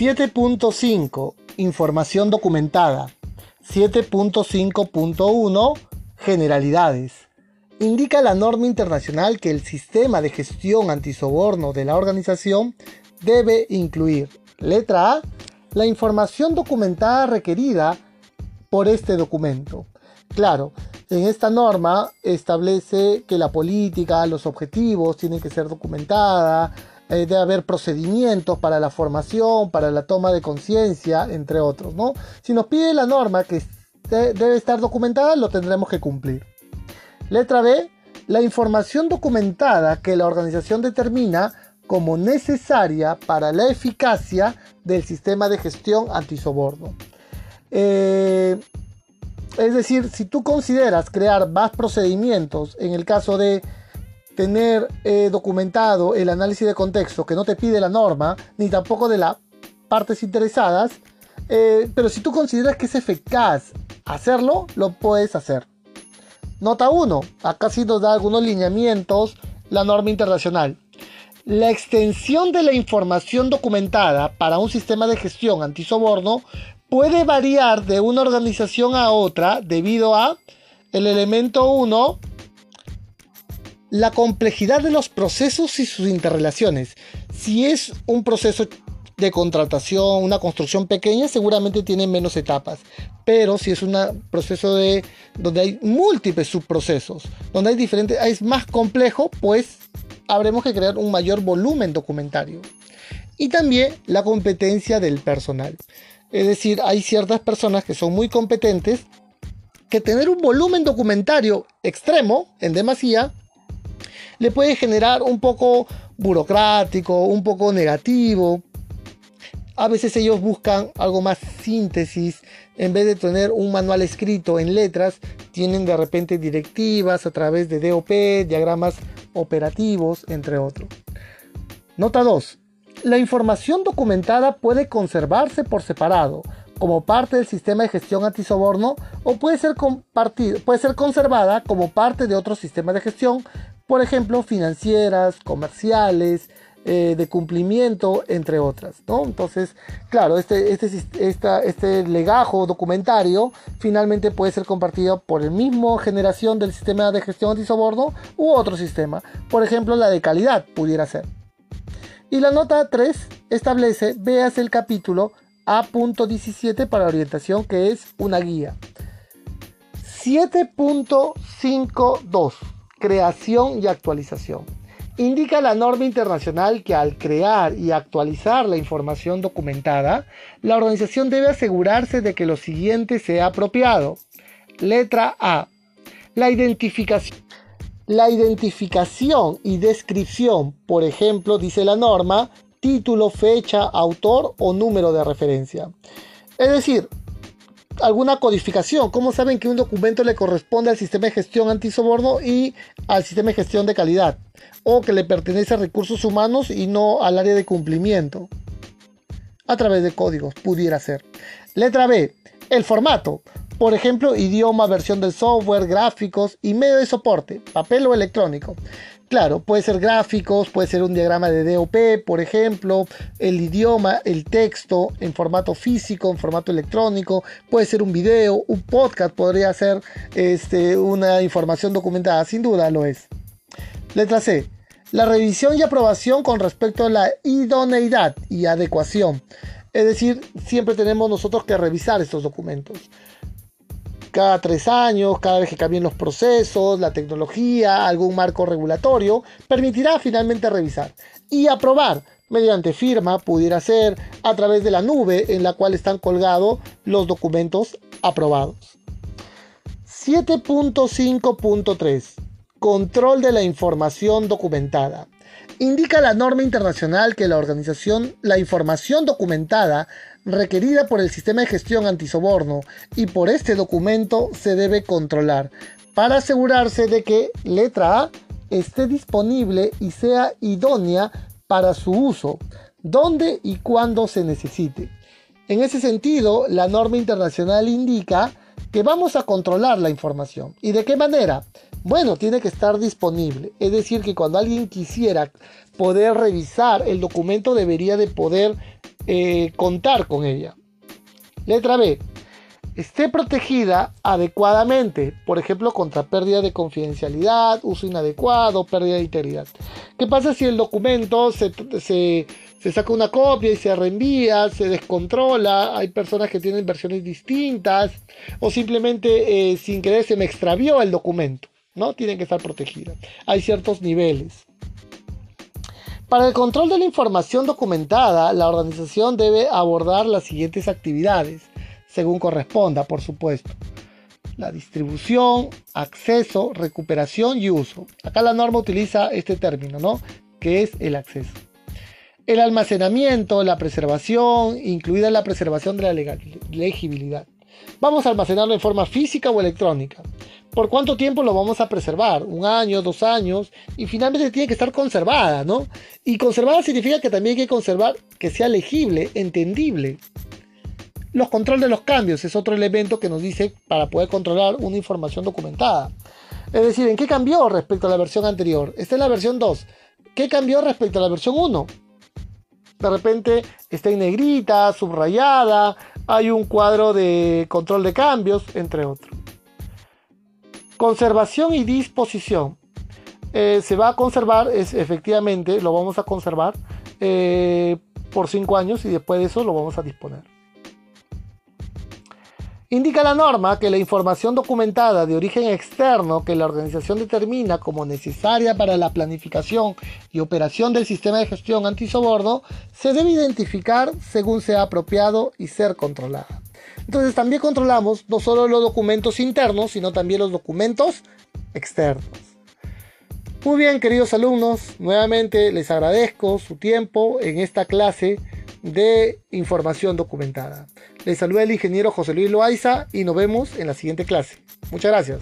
7.5 Información documentada. 7.5.1 Generalidades. Indica la norma internacional que el sistema de gestión antisoborno de la organización debe incluir, letra A, la información documentada requerida por este documento. Claro, en esta norma establece que la política, los objetivos tienen que ser documentada, eh, debe haber procedimientos para la formación, para la toma de conciencia, entre otros, ¿no? Si nos pide la norma que debe estar documentada, lo tendremos que cumplir. Letra B, la información documentada que la organización determina como necesaria para la eficacia del sistema de gestión antisoborno. Eh, es decir, si tú consideras crear más procedimientos en el caso de tener eh, documentado el análisis de contexto que no te pide la norma, ni tampoco de las partes interesadas, eh, pero si tú consideras que es eficaz hacerlo, lo puedes hacer. Nota 1. Acá sí nos da algunos lineamientos la norma internacional. La extensión de la información documentada para un sistema de gestión antisoborno puede variar de una organización a otra debido a el elemento 1, la complejidad de los procesos y sus interrelaciones. Si es un proceso de contratación, una construcción pequeña, seguramente tiene menos etapas. Pero si es un proceso de donde hay múltiples subprocesos, donde hay diferentes, es más complejo, pues habremos que crear un mayor volumen documentario. Y también la competencia del personal. Es decir, hay ciertas personas que son muy competentes que tener un volumen documentario extremo, en demasía, le puede generar un poco burocrático, un poco negativo. A veces ellos buscan algo más síntesis. En vez de tener un manual escrito en letras, tienen de repente directivas a través de DOP, diagramas operativos, entre otros. Nota 2. La información documentada puede conservarse por separado, como parte del sistema de gestión antisoborno, o puede ser, puede ser conservada como parte de otro sistema de gestión, por ejemplo, financieras, comerciales, eh, de cumplimiento, entre otras. Entonces, claro, este, este, este legajo documentario finalmente puede ser compartido por el mismo generación del sistema de gestión antisoborno u otro sistema. Por ejemplo, la de calidad pudiera ser. Y la nota 3 establece, veas el capítulo A.17 para orientación, que es una guía. 7.52 Creación y actualización. Indica la norma internacional que al crear y actualizar la información documentada, la organización debe asegurarse de que lo siguiente sea apropiado. Letra A. La identificación la identificación y descripción, por ejemplo, dice la norma, título, fecha, autor o número de referencia. Es decir, alguna codificación. ¿Cómo saben que un documento le corresponde al sistema de gestión antisoborno y al sistema de gestión de calidad? O que le pertenece a recursos humanos y no al área de cumplimiento. A través de códigos, pudiera ser. Letra B. El formato. Por ejemplo, idioma, versión del software, gráficos y medio de soporte, papel o electrónico. Claro, puede ser gráficos, puede ser un diagrama de DOP, por ejemplo, el idioma, el texto en formato físico, en formato electrónico, puede ser un video, un podcast, podría ser este, una información documentada, sin duda lo es. Letra C. La revisión y aprobación con respecto a la idoneidad y adecuación. Es decir, siempre tenemos nosotros que revisar estos documentos cada tres años, cada vez que cambien los procesos, la tecnología, algún marco regulatorio, permitirá finalmente revisar y aprobar mediante firma, pudiera ser a través de la nube en la cual están colgados los documentos aprobados. 7.5.3 Control de la información documentada. Indica la norma internacional que la organización, la información documentada requerida por el sistema de gestión antisoborno y por este documento se debe controlar para asegurarse de que letra A esté disponible y sea idónea para su uso, donde y cuando se necesite. En ese sentido, la norma internacional indica que vamos a controlar la información. ¿Y de qué manera? Bueno, tiene que estar disponible. Es decir, que cuando alguien quisiera poder revisar el documento debería de poder eh, contar con ella. Letra B. Esté protegida adecuadamente, por ejemplo, contra pérdida de confidencialidad, uso inadecuado, pérdida de integridad. ¿Qué pasa si el documento se, se saca una copia y se reenvía, se descontrola, hay personas que tienen versiones distintas o simplemente eh, sin querer se me extravió el documento, ¿no? Tienen que estar protegidas. Hay ciertos niveles. Para el control de la información documentada, la organización debe abordar las siguientes actividades, según corresponda, por supuesto. La distribución, acceso, recuperación y uso. Acá la norma utiliza este término, ¿no? Que es el acceso el almacenamiento, la preservación, incluida la preservación de la legibilidad. Vamos a almacenarlo en forma física o electrónica. ¿Por cuánto tiempo lo vamos a preservar? ¿Un año, dos años? Y finalmente tiene que estar conservada, ¿no? Y conservada significa que también hay que conservar que sea legible, entendible. Los controles de los cambios es otro elemento que nos dice para poder controlar una información documentada. Es decir, ¿en qué cambió respecto a la versión anterior? Esta es la versión 2. ¿Qué cambió respecto a la versión 1? De repente está en negrita, subrayada, hay un cuadro de control de cambios, entre otros. Conservación y disposición. Eh, se va a conservar, es, efectivamente, lo vamos a conservar eh, por 5 años y después de eso lo vamos a disponer. Indica la norma que la información documentada de origen externo que la organización determina como necesaria para la planificación y operación del sistema de gestión antisoborno se debe identificar según sea apropiado y ser controlada. Entonces también controlamos no solo los documentos internos, sino también los documentos externos. Muy bien, queridos alumnos, nuevamente les agradezco su tiempo en esta clase de información documentada. Les saluda el ingeniero José Luis Loaiza y nos vemos en la siguiente clase. Muchas gracias.